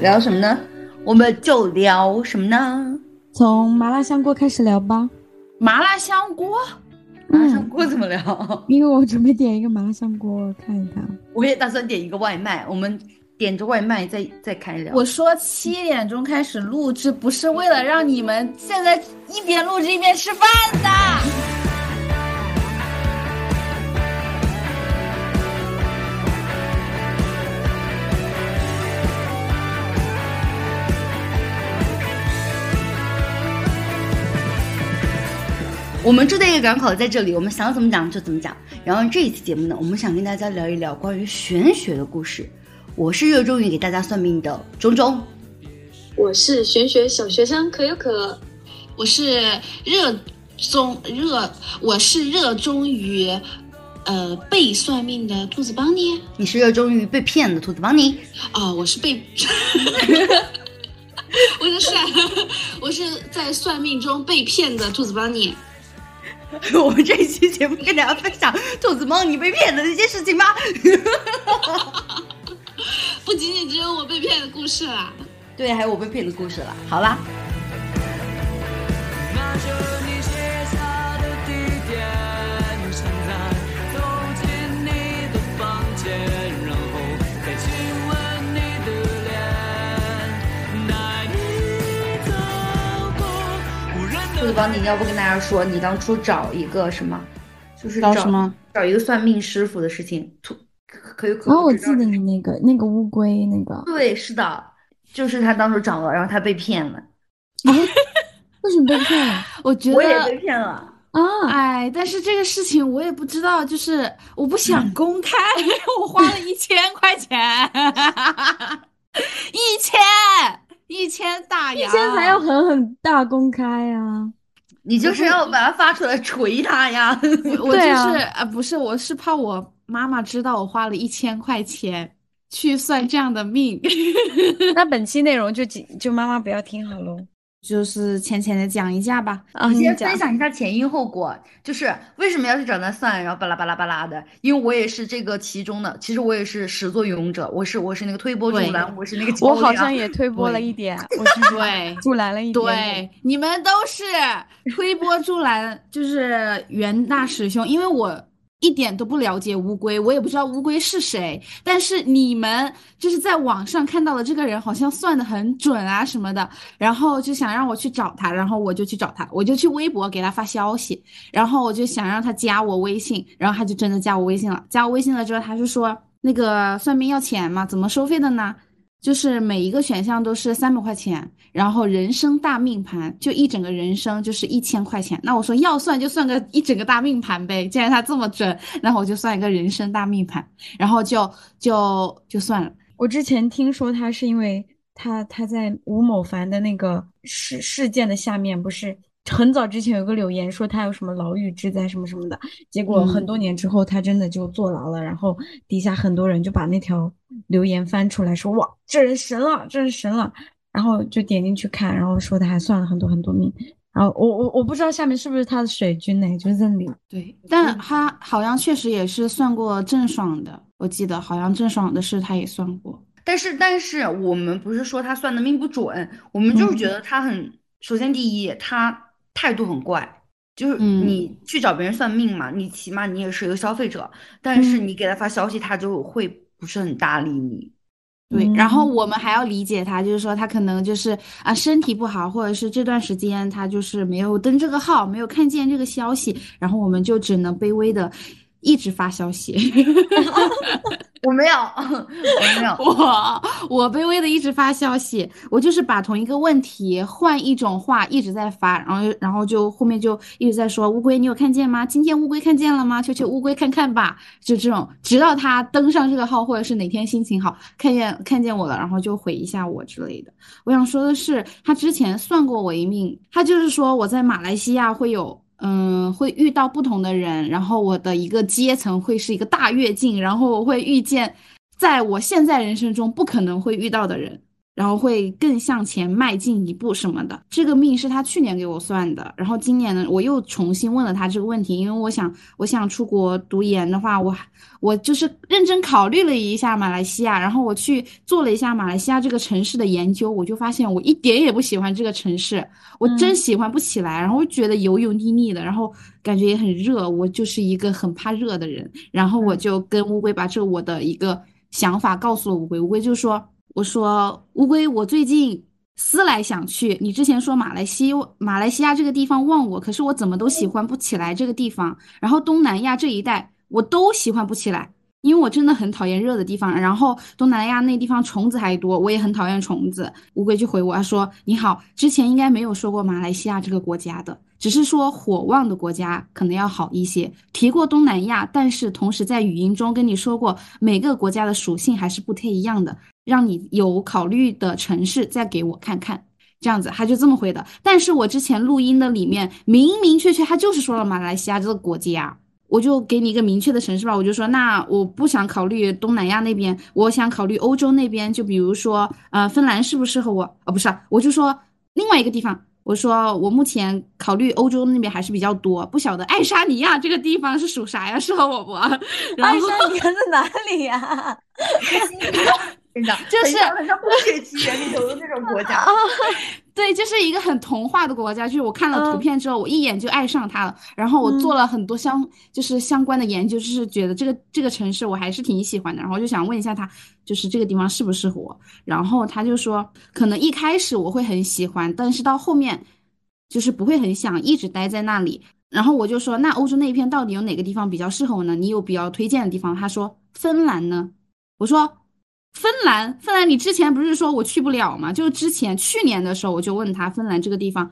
聊什么呢？我们就聊什么呢？从麻辣香锅开始聊吧。麻辣香锅，麻辣香锅怎么聊？因为我准备点一个麻辣香锅看一看。我也打算点一个外卖，我们点着外卖再再开聊。我说七点钟开始录制，不是为了让你们现在一边录制一边吃饭的。我们住在一个港口，在这里，我们想怎么讲就怎么讲。然后这一期节目呢，我们想跟大家聊一聊关于玄学的故事。我是热衷于给大家算命的钟钟，我是玄学小学生可有可，我是热衷热，我是热衷于呃被算命的兔子邦尼。你是热衷于被骗的兔子邦尼？哦，我是被 我是算，我是在算命中被骗的兔子邦尼。我们这一期节目跟大家分享兔子猫你被骗的那些事情吧？不仅仅只有我被骗的故事啦，对，还有我被骗的故事啦。好啦。兔子帮你要不跟大家说，你当初找一个什么，就是找什么？找一个算命师傅的事情，兔可有可。哦，我记得你那个那个乌龟那个。对，是的，就是他当初找了，然后他被骗了。为什么被骗了？我觉得我也被骗了啊！哎，但是这个事情我也不知道，就是我不想公开，我花了一千块钱，一千。一千大洋，一千才要狠狠大公开呀！你就是要把它发出来锤他呀！我就是啊，不是，我是怕我妈妈知道我花了一千块钱去算这样的命。那本期内容就就妈妈不要听好喽。就是浅浅的讲一下吧，啊，先分享一下前因后果，就是为什么要去找他算，然后巴拉巴拉巴拉的，因为我也是这个其中的，其实我也是始作俑者，我是我是那个推波助澜，我是那个，我好像也推波了一点，我是对 助澜了一点，对，你们都是推波助澜，就是袁大师兄，因为我。一点都不了解乌龟，我也不知道乌龟是谁。但是你们就是在网上看到的这个人，好像算的很准啊什么的，然后就想让我去找他，然后我就去找他，我就去微博给他发消息，然后我就想让他加我微信，然后他就真的加我微信了。加我微信了之后，他就说那个算命要钱吗？怎么收费的呢？就是每一个选项都是三百块钱，然后人生大命盘就一整个人生就是一千块钱。那我说要算就算个一整个大命盘呗，既然他这么准，然后我就算一个人生大命盘，然后就就就算了。我之前听说他是因为他他在吴某凡的那个事事件的下面不是。很早之前有个留言说他有什么牢狱之灾什么什么的，结果很多年之后他真的就坐牢了，然后底下很多人就把那条留言翻出来说哇这人神了，这人神了，然后就点进去看，然后说他还算了很多很多命，然后我我我不知道下面是不是他的水军呢，就是在里对，但他好像确实也是算过郑爽的，我记得好像郑爽的事他也算过，但是但是我们不是说他算的命不准，我们就是觉得他很，首先第一他。态度很怪，就是你去找别人算命嘛，你起码你也是一个消费者，但是你给他发消息，他就会不是很搭理你。对，然后我们还要理解他，就是说他可能就是啊身体不好，或者是这段时间他就是没有登这个号，没有看见这个消息，然后我们就只能卑微的一直发消息。我没有，我没有，我我卑微的一直发消息，我就是把同一个问题换一种话一直在发，然后然后就后面就一直在说乌龟，你有看见吗？今天乌龟看见了吗？求求乌龟看看吧，就这种，直到他登上这个号，或者是哪天心情好，看见看见我了，然后就回一下我之类的。我想说的是，他之前算过我一命，他就是说我在马来西亚会有。嗯，会遇到不同的人，然后我的一个阶层会是一个大跃进，然后我会遇见在我现在人生中不可能会遇到的人，然后会更向前迈进一步什么的。这个命是他去年给我算的，然后今年呢，我又重新问了他这个问题，因为我想，我想出国读研的话，我我就是认真考虑了一下马来西亚，然后我去做了一下马来西亚这个城市的研究，我就发现我一点也不喜欢这个城市，我真喜欢不起来，然后觉得油油腻腻的，然后感觉也很热，我就是一个很怕热的人，然后我就跟乌龟把这我的一个想法告诉了乌龟，乌龟就说。我说乌龟，我最近思来想去，你之前说马来西马来西亚这个地方旺我，可是我怎么都喜欢不起来这个地方。然后东南亚这一带我都喜欢不起来，因为我真的很讨厌热的地方。然后东南亚那地方虫子还多，我也很讨厌虫子。乌龟就回我，他说你好，之前应该没有说过马来西亚这个国家的。只是说火旺的国家可能要好一些，提过东南亚，但是同时在语音中跟你说过每个国家的属性还是不太一样的，让你有考虑的城市再给我看看，这样子他就这么回的。但是我之前录音的里面明明确确他就是说了马来西亚这个国家，我就给你一个明确的城市吧，我就说那我不想考虑东南亚那边，我想考虑欧洲那边，就比如说呃芬兰适不适合我？哦不是，我就说另外一个地方。我说我目前考虑欧洲那边还是比较多，不晓得爱沙尼亚这个地方是属啥呀？适合我不？爱沙尼亚在哪里呀？就是很像《冰雪奇缘》里头的那种国家。对，就是一个很童话的国家。就是我看了图片之后，我一眼就爱上它了。然后我做了很多相就是相关的研究，就是觉得这个这个城市我还是挺喜欢的。然后就想问一下他，就是这个地方适不适合我？然后他就说，可能一开始我会很喜欢，但是到后面就是不会很想一直待在那里。然后我就说，那欧洲那一片到底有哪个地方比较适合我呢？你有比较推荐的地方？他说芬兰呢。我说。芬兰，芬兰，你之前不是说我去不了吗？就是之前去年的时候，我就问他芬兰这个地方，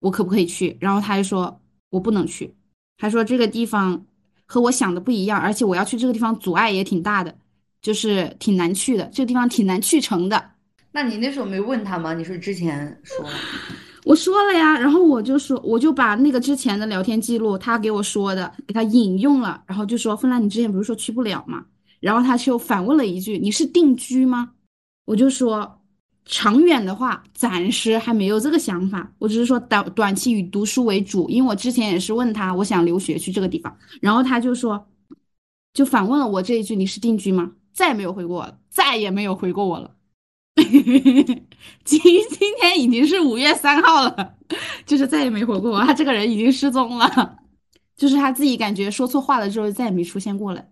我可不可以去？然后他就说我不能去，他说这个地方和我想的不一样，而且我要去这个地方阻碍也挺大的，就是挺难去的，这个地方挺难去成的。那你那时候没问他吗？你是之前说，我说了呀，然后我就说，我就把那个之前的聊天记录，他给我说的，给他引用了，然后就说芬兰，你之前不是说去不了吗？然后他就反问了一句：“你是定居吗？”我就说：“长远的话，暂时还没有这个想法。我只是说短短期以读书为主，因为我之前也是问他，我想留学去这个地方。然后他就说，就反问了我这一句：“你是定居吗？”再也没有回过我，再也没有回过我了。今今天已经是五月三号了，就是再也没回过我。他这个人已经失踪了，就是他自己感觉说错话了之后，再也没出现过了。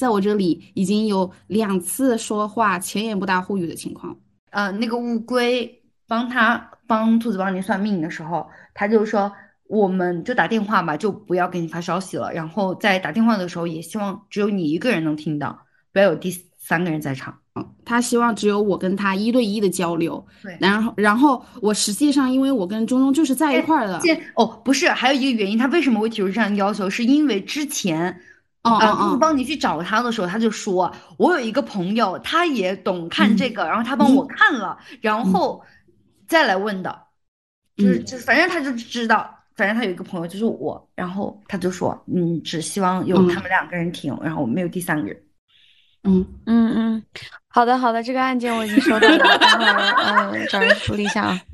在我这里已经有两次说话前言不搭后语的情况。呃，那个乌龟帮他帮兔子帮你算命的时候，他就说，我们就打电话吧，就不要给你发消息了。然后在打电话的时候，也希望只有你一个人能听到，不要有第三个人在场。嗯，他希望只有我跟他一对一的交流。对，然后然后我实际上因为我跟中中就是在一块儿的。哦，不是，还有一个原因，他为什么会提出这样的要求，是因为之前。哦哦帮你去找他的时候，他就说：“我有一个朋友，他也懂看这个，然后他帮我看了，然后再来问的，就是就反正他就知道，反正他有一个朋友就是我，然后他就说，嗯，只希望有他们两个人听，然后没有第三个人。嗯。嗯嗯，好的好的，这个案件我已经收到了，等会儿嗯找人处理一下啊。”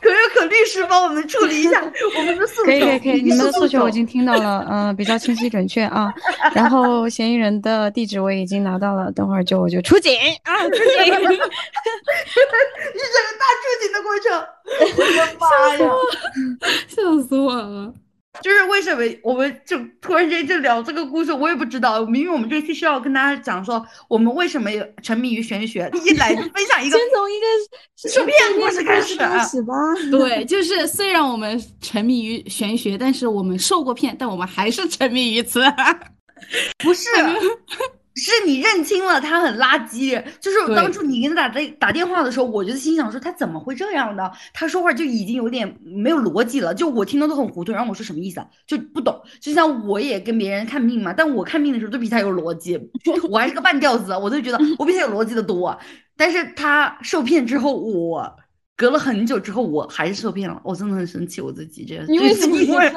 可有可律师帮我们处理一下我们的诉求。可以可以可以，你们的诉求我已经听到了，嗯，比较清晰准确啊。然后嫌疑人的地址我已经拿到了，等会儿就我就出警啊，出警！一整个大出警的过程，我的妈呀，笑死我了。就是为什么我们就突然间就聊这个故事，我也不知道。明明我们这期是要跟大家讲说，我们为什么沉迷于玄学。一来分享一个，先从一个 受骗故事开始开始吧。对，就是虽然我们沉迷于玄学，但是我们受过骗，但我们还是沉迷于此。不是。是你认清了他很垃圾，就是当初你给他打打打电话的时候，我就心想说他怎么会这样的？他说话就已经有点没有逻辑了，就我听的都很糊涂。然后我说什么意思啊？就不懂。就像我也跟别人看病嘛，但我看病的时候都比他有逻辑，我还是个半吊子，我都觉得我比他有逻辑的多。但是他受骗之后，我。隔了很久之后，我还是受骗了，我真的很生气我自己，这样因为什么？啊！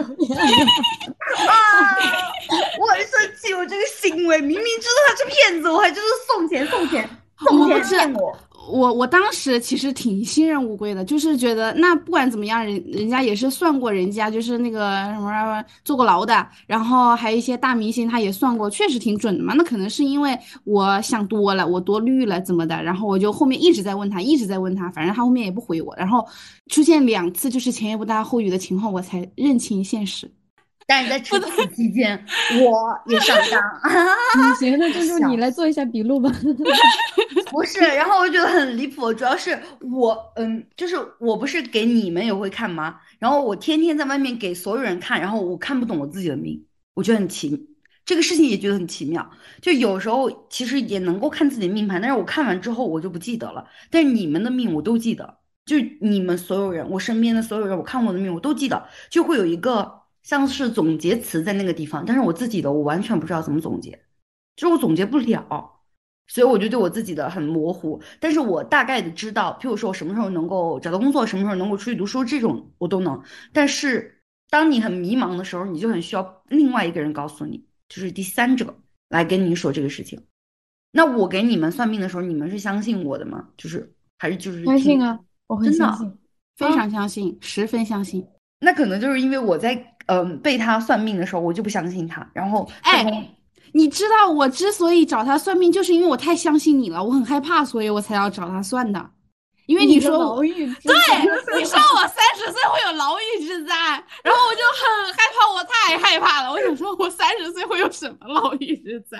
我很生气，我这个行为明明知道他是骗子，我还就是送钱送钱送我不是骗我。我我当时其实挺信任乌龟的，就是觉得那不管怎么样，人人家也是算过，人家就是那个什么坐过牢的，然后还有一些大明星他也算过，确实挺准的嘛。那可能是因为我想多了，我多虑了怎么的，然后我就后面一直在问他，一直在问他，反正他后面也不回我，然后出现两次就是前言不搭后语的情况，我才认清现实。但是在此此期间，我也上当。嗯 行，那珍珠你来做一下笔录吧。不是，然后我就觉得很离谱，主要是我，嗯，就是我不是给你们也会看吗？然后我天天在外面给所有人看，然后我看不懂我自己的命，我觉得很奇，这个事情也觉得很奇妙。就有时候其实也能够看自己的命盘，但是我看完之后我就不记得了。但是你们的命我都记得，就是你们所有人，我身边的所有人，我看过的命我都记得，就会有一个像是总结词在那个地方，但是我自己的我完全不知道怎么总结，就是我总结不了。所以我就对我自己的很模糊，但是我大概的知道，譬如说我什么时候能够找到工作，什么时候能够出去读书，这种我都能。但是当你很迷茫的时候，你就很需要另外一个人告诉你，就是第三者来跟你说这个事情。那我给你们算命的时候，你们是相信我的吗？就是还是就是相信啊，我很相信。非常相信，十分相信。那可能就是因为我在嗯、被他算命的时候，我就不相信他，然后哎你知道我之所以找他算命，就是因为我太相信你了，我很害怕，所以我才要找他算的。因为你说我牢狱对，你说我三十岁会有牢狱之灾，然后我就很害怕，我太害怕了。我想说，我三十岁会有什么牢狱之灾？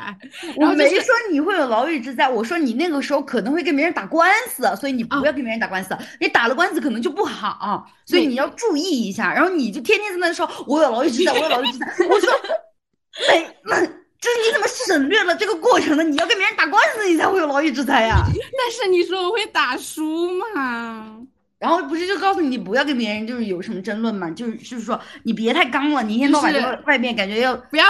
然我没说你会有牢狱之灾，我说你那个时候可能会跟别人打官司，所以你不啊要跟别人打官司，你打了官司可能就不好，所以你要注意一下。然后你就天天在那说我有牢狱之灾，我有牢狱之灾，我说 没，就是你怎么省略了这个过程呢？你要跟别人打官司，你才会有牢狱之灾呀。但是你说我会打输嘛？然后不是就告诉你不要跟别人就是有什么争论嘛，就是就是说你别太刚了，你一天到晚就就是外面感觉要不要，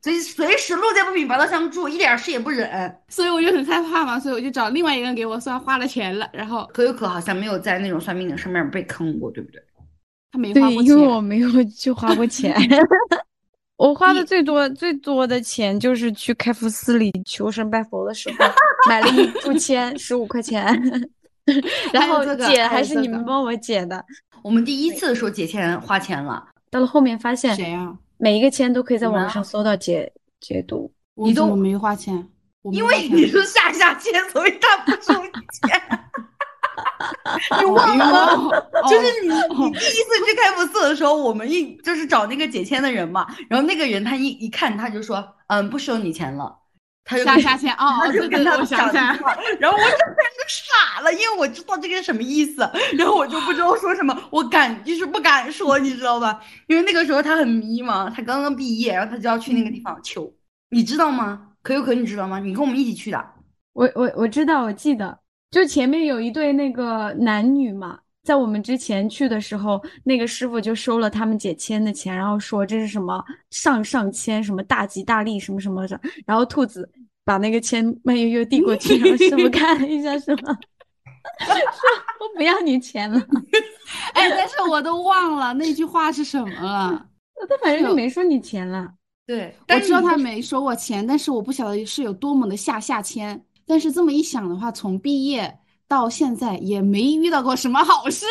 随随时路见不平拔刀相助，一点事也不忍。所以我就很害怕嘛，所以我就找另外一个人给我算，花了钱了，然后可有可好像没有在那种算命的上面被坑过，对不对？他没对花，过钱因为。我没有去花过钱。我花的最多最多的钱就是去开福寺里求神拜佛的时候，买了一炷签，十五块钱，然后解还是你们帮我解的。我们第一次说解签花钱了，到了后面发现，谁呀？每一个签都可以在网上搜到解解读。你都我没花钱？因为你是下下签，所以他不收钱。你忘了？哦 就是你你第一次去开福寺的时候，我们一就是找那个解签的人嘛，然后那个人他一一看他就说，嗯，不收你钱了，他就下下签哦，他就跟他们讲然后我就开始傻了，因为我知道这个是什么意思，然后我就不知道说什么，我敢就是不敢说，你知道吧？因为那个时候他很迷茫，他刚刚毕业，然后他就要去那个地方求，你知道吗？可有可你知道吗？你跟我们一起去的，我我我知道，我记得，就前面有一对那个男女嘛，在我们之前去的时候，那个师傅就收了他们解签的钱，然后说这是什么上上签，什么大吉大利，什么什么的，然后兔子把那个签慢悠悠递过去，然后师傅看了一下，说 说我不要你钱了，哎，但是我都忘了那句话是什么了。他反正就没收你钱了。对，我知道但是你他没收我钱，但是我不晓得是有多么的下下签。但是这么一想的话，从毕业到现在也没遇到过什么好事。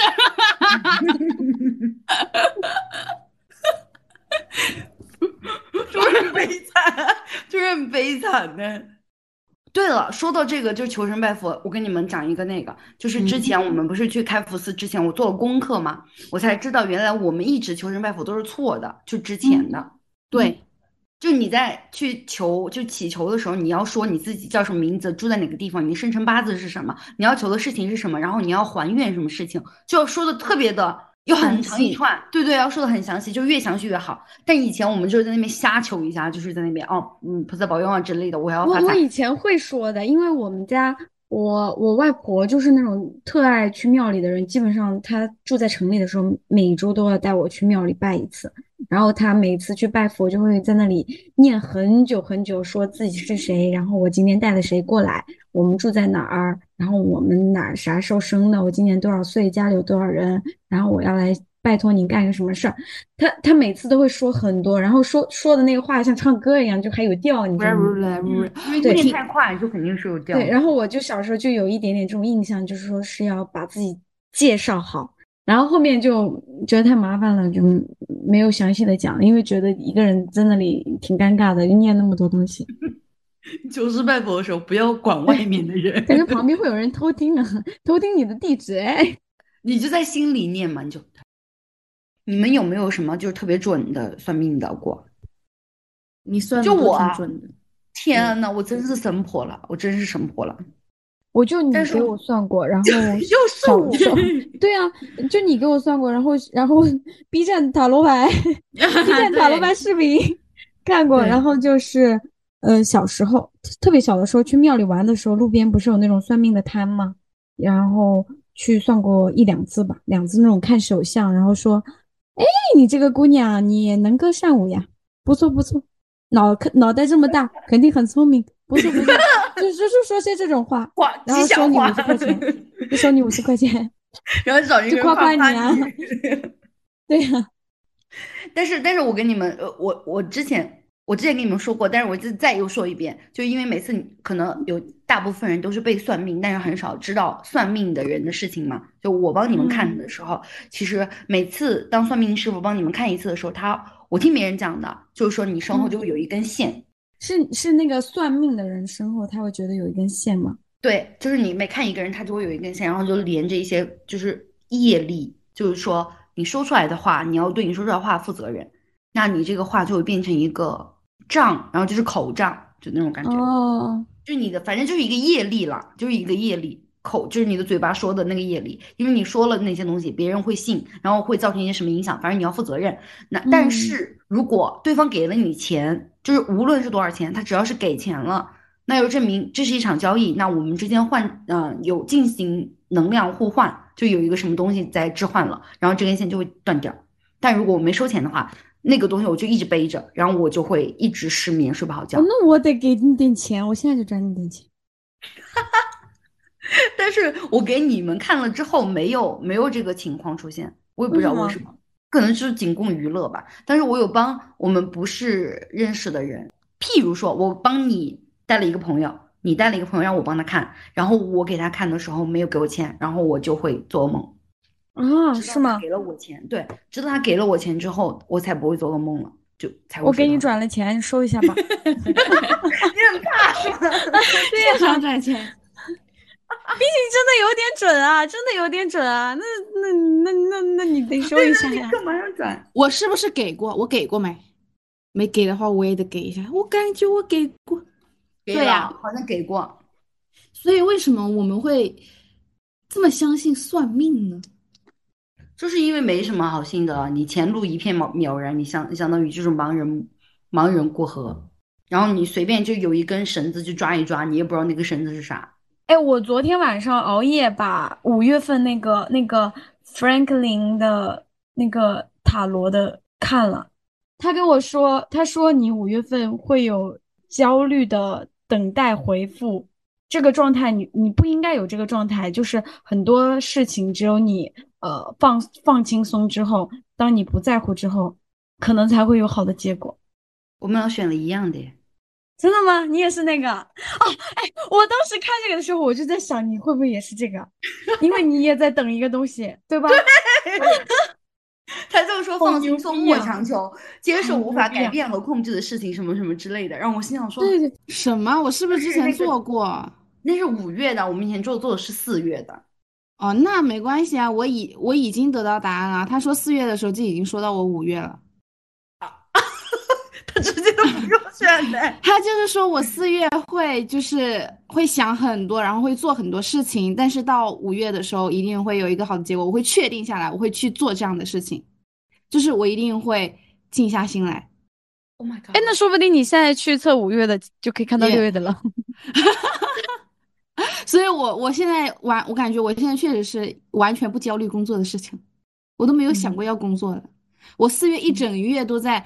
就是很悲惨，就是很悲惨的。对了，说到这个，就是求神拜佛，我跟你们讲一个那个，就是之前我们不是去开福寺之前，我做了功课嘛，我才知道原来我们一直求神拜佛都是错的，就之前的。对，就你在去求就祈求的时候，你要说你自己叫什么名字，住在哪个地方，你的生辰八字是什么，你要求的事情是什么，然后你要还愿什么事情，就要说的特别的，有很长一串，对对，要说的很详细，就越详细越好。但以前我们就是在那边瞎求一下，就是在那边哦，嗯，菩萨保佑啊之类的，我要发财。我以前会说的，因为我们家我我外婆就是那种特爱去庙里的人，基本上她住在城里的时候，每周都要带我去庙里拜一次。然后她每次去拜佛，就会在那里念很久很久，说自己是谁，然后我今天带了谁过来，我们住在哪儿，然后我们哪儿啥时候生的，我今年多少岁，家里有多少人，然后我要来拜托你干个什么事儿，他他每次都会说很多，然后说说的那个话像唱歌一样，就还有调，你知道吗？因念太快就肯定是有调。对，然后我就小时候就有一点点这种印象，就是说是要把自己介绍好，然后后面就觉得太麻烦了，就没有详细的讲，因为觉得一个人在那里挺尴尬的，念那么多东西。求师拜佛的时候，不要管外面的人，感觉旁边会有人偷听啊，偷听你的地址哎。你就在心里念嘛，你就。你们有没有什么就是特别准的算命的过？你算就我准的。天呐，我真是神婆了，我真是神婆了。我就你给我算过，然后 又是我。对啊，就你给我算过，然后然后 B 站塔罗牌，B 站塔罗牌视频看过，然后就是呃小时候特别小的时候去庙里玩的时候，路边不是有那种算命的摊吗？然后去算过一两次吧，两次那种看手相，然后说。哎，你这个姑娘，你能歌善舞呀，不错不错，脑脑袋这么大，肯定很聪明，不错不错，就就是说些这种话，然后收你五十块钱，就收你五十块钱，然后找人夸夸你啊，对呀，但是但是我跟你们，呃，我我之前。我之前跟你们说过，但是我就再又说一遍，就因为每次你可能有大部分人都是被算命，但是很少知道算命的人的事情嘛。就我帮你们看的时候，其实每次当算命师傅帮你们看一次的时候，他我听别人讲的，就是说你身后就会有一根线，是是那个算命的人身后他会觉得有一根线吗？对，就是你每看一个人，他就会有一根线，然后就连着一些就是业力，就是说你说出来的话，你要对你说出来的话负责任，那你这个话就会变成一个。障，然后就是口账，就那种感觉。哦，就你的，反正就是一个业力了，就是一个业力。口就是你的嘴巴说的那个业力，因为你说了那些东西，别人会信，然后会造成一些什么影响，反正你要负责任。那但是如果对方给了你钱，就是无论是多少钱，他只要是给钱了，那就证明这是一场交易。那我们之间换，嗯，有进行能量互换，就有一个什么东西在置换了，然后这根线就会断掉。但如果我没收钱的话，那个东西我就一直背着，然后我就会一直失眠，睡不好觉。那我得给你点钱，我现在就转你点钱。但是我给你们看了之后，没有没有这个情况出现，我也不知道为什么，可能就是仅供娱乐吧。但是我有帮我们不是认识的人，譬如说我帮你带了一个朋友，你带了一个朋友让我帮他看，然后我给他看的时候没有给我钱，然后我就会做噩梦。啊，是吗？给了我钱，对，直到他给了我钱之后，我才不会做噩梦了，就才。我给你转了钱，你收一下吧。你很怕是吗？对呀，转钱。毕竟真的有点准啊，真的有点准啊。那那那那那你得收一下呀。干嘛要转？我是不是给过？我给过没？没给的话，我也得给一下。我感觉我给过。对呀，好像给过。所以为什么我们会这么相信算命呢？就是因为没什么好信的，你前路一片渺渺然，你相相当于就是盲人盲人过河，然后你随便就有一根绳子就抓一抓，你也不知道那个绳子是啥。哎，我昨天晚上熬夜把五月份那个那个 Franklin 的那个塔罗的看了，他跟我说，他说你五月份会有焦虑的等待回复这个状态，你你不应该有这个状态，就是很多事情只有你。呃，放放轻松之后，当你不在乎之后，可能才会有好的结果。我们俩选了一样的，真的吗？你也是那个？哦，哎，我当时看这个的时候，我就在想，你会不会也是这个？因为你也在等一个东西，对吧？他就说放轻松，莫强求，接受无法改变和控制的事情，什么什么之类的，让我心想说，对对，什么？我是不是之前 做过？那是五月的，我们以前做做的是四月的。哦，那没关系啊，我已我已经得到答案了。他说四月的时候就已经说到我五月了，啊，他直接都不用选的，他就是说我四月会就是会想很多，然后会做很多事情，但是到五月的时候一定会有一个好的结果，我会确定下来，我会去做这样的事情，就是我一定会静下心来。Oh my god！哎，那说不定你现在去测五月的就可以看到六月的了。所以，我我现在完，我感觉我现在确实是完全不焦虑工作的事情，我都没有想过要工作了。我四月一整月都在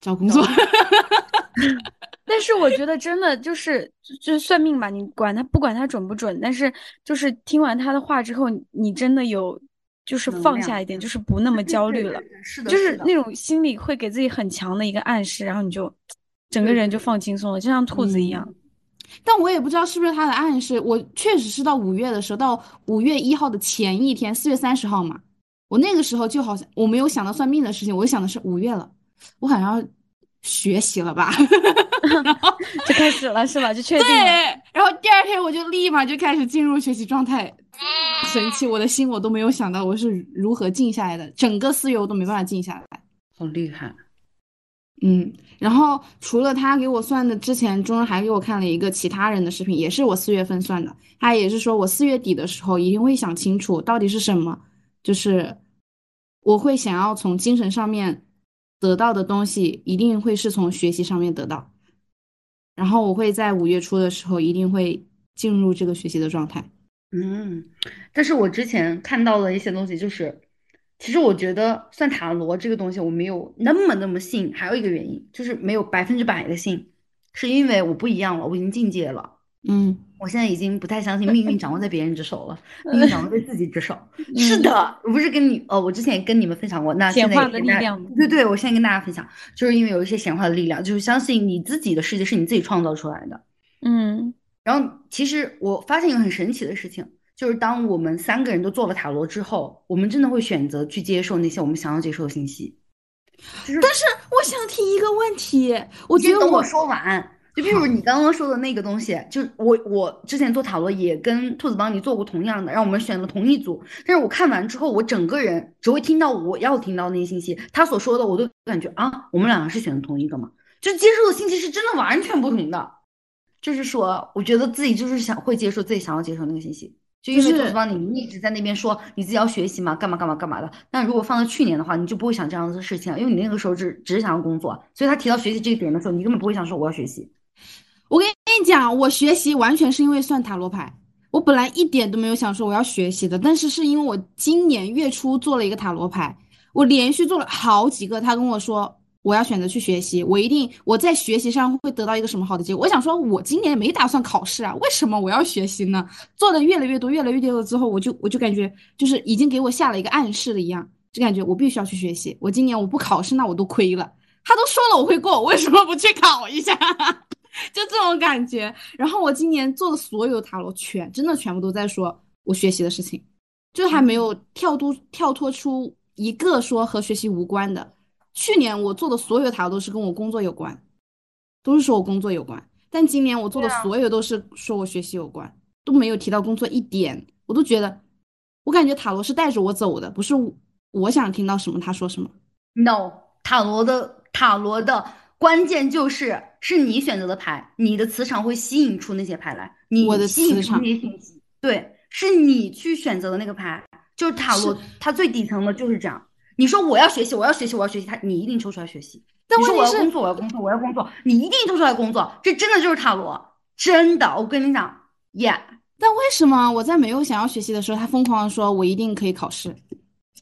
找工作。但是我觉得真的就是就是算命吧，你管他不管他准不准，但是就是听完他的话之后，你真的有就是放下一点，就是不那么焦虑了。是的，的就是那种心里会给自己很强的一个暗示，然后你就整个人就放轻松了，就像兔子一样。但我也不知道是不是他的暗示，我确实是到五月的时候，到五月一号的前一天，四月三十号嘛，我那个时候就好像我没有想到算命的事情，我就想的是五月了，我好像要学习了吧，就开始了是吧？就确定对。，然后第二天我就立马就开始进入学习状态，神奇，我的心我都没有想到我是如何静下来的，整个四月我都没办法静下来。好厉害。嗯，然后除了他给我算的，之前中人还给我看了一个其他人的视频，也是我四月份算的。他也是说我四月底的时候一定会想清楚到底是什么，就是我会想要从精神上面得到的东西，一定会是从学习上面得到。然后我会在五月初的时候一定会进入这个学习的状态。嗯，但是我之前看到了一些东西，就是其实我觉得算塔罗这个东西我没有那么那么信，还有一个原因就是没有百分之百的信，是因为我不一样了，我已经进阶了。嗯，我现在已经不太相信命运掌握在别人之手了，命运掌握在自己之手。是的，我不是跟你呃，我之前也跟你们分享过，那现在对对，我现在跟大家分享，就是因为有一些显化的力量，就是相信你自己的世界是你自己创造出来的。嗯然后，其实我发现一个很神奇的事情，就是当我们三个人都做了塔罗之后，我们真的会选择去接受那些我们想要接受的信息。就是，但是我想提一个问题，我觉得我等我说完。就比如你刚刚说的那个东西，就我我之前做塔罗也跟兔子帮你做过同样的，让我们选了同一组。但是我看完之后，我整个人只会听到我要听到那些信息，他所说的我都感觉啊，我们两个是选的同一个嘛？就接受的信息是真的完全不同的。就是说，我觉得自己就是想会接受自己想要接受那个信息，就因为就是兔子帮你一直在那边说你自己要学习嘛，干嘛干嘛干嘛的。但如果放到去年的话，你就不会想这样子的事情了，因为你那个时候只只是想要工作，所以他提到学习这一点的时候，你根本不会想说我要学习。我跟你讲，我学习完全是因为算塔罗牌。我本来一点都没有想说我要学习的，但是是因为我今年月初做了一个塔罗牌，我连续做了好几个。他跟我说我要选择去学习，我一定我在学习上会得到一个什么好的结果。我想说，我今年没打算考试啊，为什么我要学习呢？做的越来越多，越来越多了之后，我就我就感觉就是已经给我下了一个暗示了一样，就感觉我必须要去学习。我今年我不考试，那我都亏了。他都说了我会过，我为什么不去考一下？就这种感觉。然后我今年做的所有塔罗全真的全部都在说我学习的事情，就还没有跳脱跳脱出一个说和学习无关的。去年我做的所有塔罗都是跟我工作有关，都是说我工作有关。但今年我做的所有都是说我学习有关，都没有提到工作一点。我都觉得，我感觉塔罗是带着我走的，不是我想听到什么他说什么。No，塔罗的塔罗的关键就是是你选择的牌，你的磁场会吸引出那些牌来，你我的磁场对，是你去选择的那个牌，就是塔罗，它最底层的就是这样。你说我要学习，我要学习，我要学习，他你一定抽出来学习。你说但是我要工作，我要工作，我要工作，你一定抽出来工作，这真的就是塔罗，真的，我跟你讲，Yeah。但为什么我在没有想要学习的时候，他疯狂的说我一定可以考试，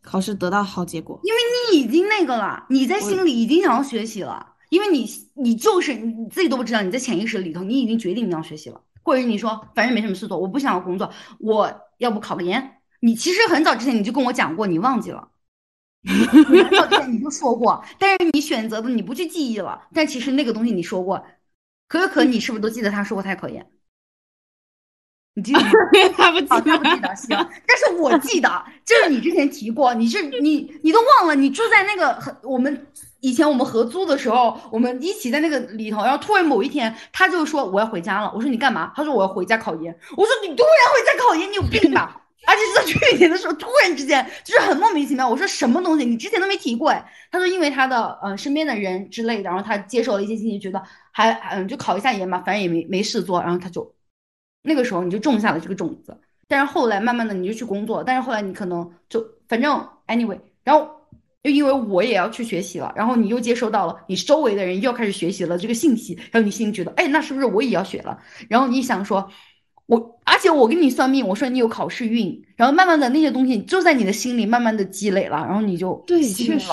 考试得到好结果？因为你已经那个了，你在心里已经想要学习了，因为你你就是你自己都不知道，你在潜意识里头你已经决定你要学习了，或者你说反正没什么事做，我不想要工作，我要不考个研。你其实很早之前你就跟我讲过，你忘记了，你很早之前你就说过，但是你选择的你不去记忆了，但其实那个东西你说过，可可可，你是不是都记得他说过他要考研？你记得吗？他不哦，他不记得，行，但是我记得，就是你之前提过，你是你你都忘了，你住在那个很我们以前我们合租的时候，我们一起在那个里头，然后突然某一天，他就说我要回家了，我说你干嘛？他说我要回家考研，我说你突然回家考研，你有病吧？而且是在去年的时候，突然之间就是很莫名其妙。我说什么东西？你之前都没提过哎。他说因为他的呃身边的人之类的，然后他接受了一些信息，觉得还嗯就考一下研嘛，反正也没没事做，然后他就那个时候你就种下了这个种子。但是后来慢慢的你就去工作，但是后来你可能就反正 anyway，然后又因为我也要去学习了，然后你又接收到了你周围的人又开始学习了这个信息，然后你心里觉得哎那是不是我也要学了？然后你想说。我而且我给你算命，我说你有考试运，然后慢慢的那些东西就在你的心里慢慢的积累了，然后你就对确实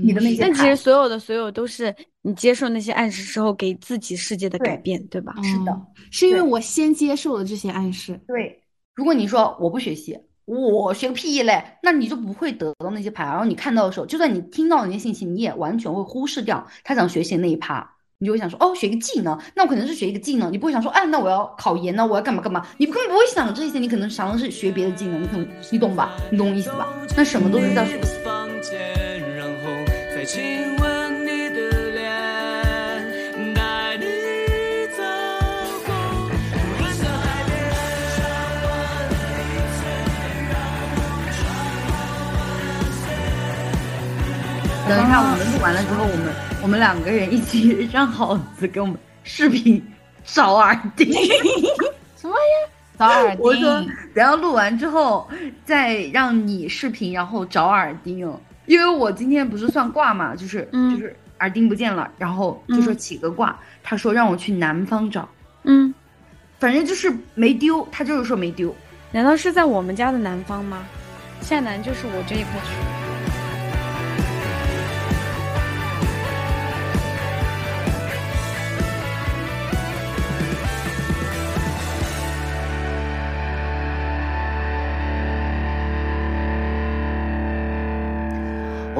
你的那些但其实所有的所有都是你接受那些暗示之后给自己世界的改变，对吧？是的哦是因为我先接受了这些暗示。对，如果你说我不学习，我学个屁嘞，那你就不会得到那些牌。然后你看到的时候，就算你听到那些信息，你也完全会忽视掉他想学习的那一趴。你就会想说，哦，学一个技能，那我可能是学一个技能。你不会想说，哎，那我要考研呢，我要干嘛干嘛？你根本不会想这些，你可能想的是学别的技能。你可能你懂吧？你懂我意思吧？那什么都是在学习。等一下，我们录完了之后，我们我们两个人一起让耗子给我们视频找耳钉。什么呀？找耳钉？我说等下录完之后再让你视频，然后找耳钉。因为我今天不是算卦嘛，就是就是耳钉不见了，然后就说起个卦，他说让我去南方找。嗯，反正就是没丢，他就是说没丢。难道是在我们家的南方吗？下南就是我这一块区。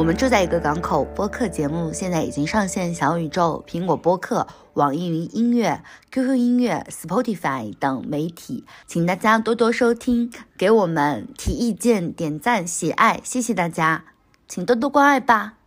我们住在一个港口，播客节目现在已经上线小宇宙、苹果播客、网易云音乐、QQ 音乐、Spotify 等媒体，请大家多多收听，给我们提意见、点赞、喜爱，谢谢大家，请多多关爱吧。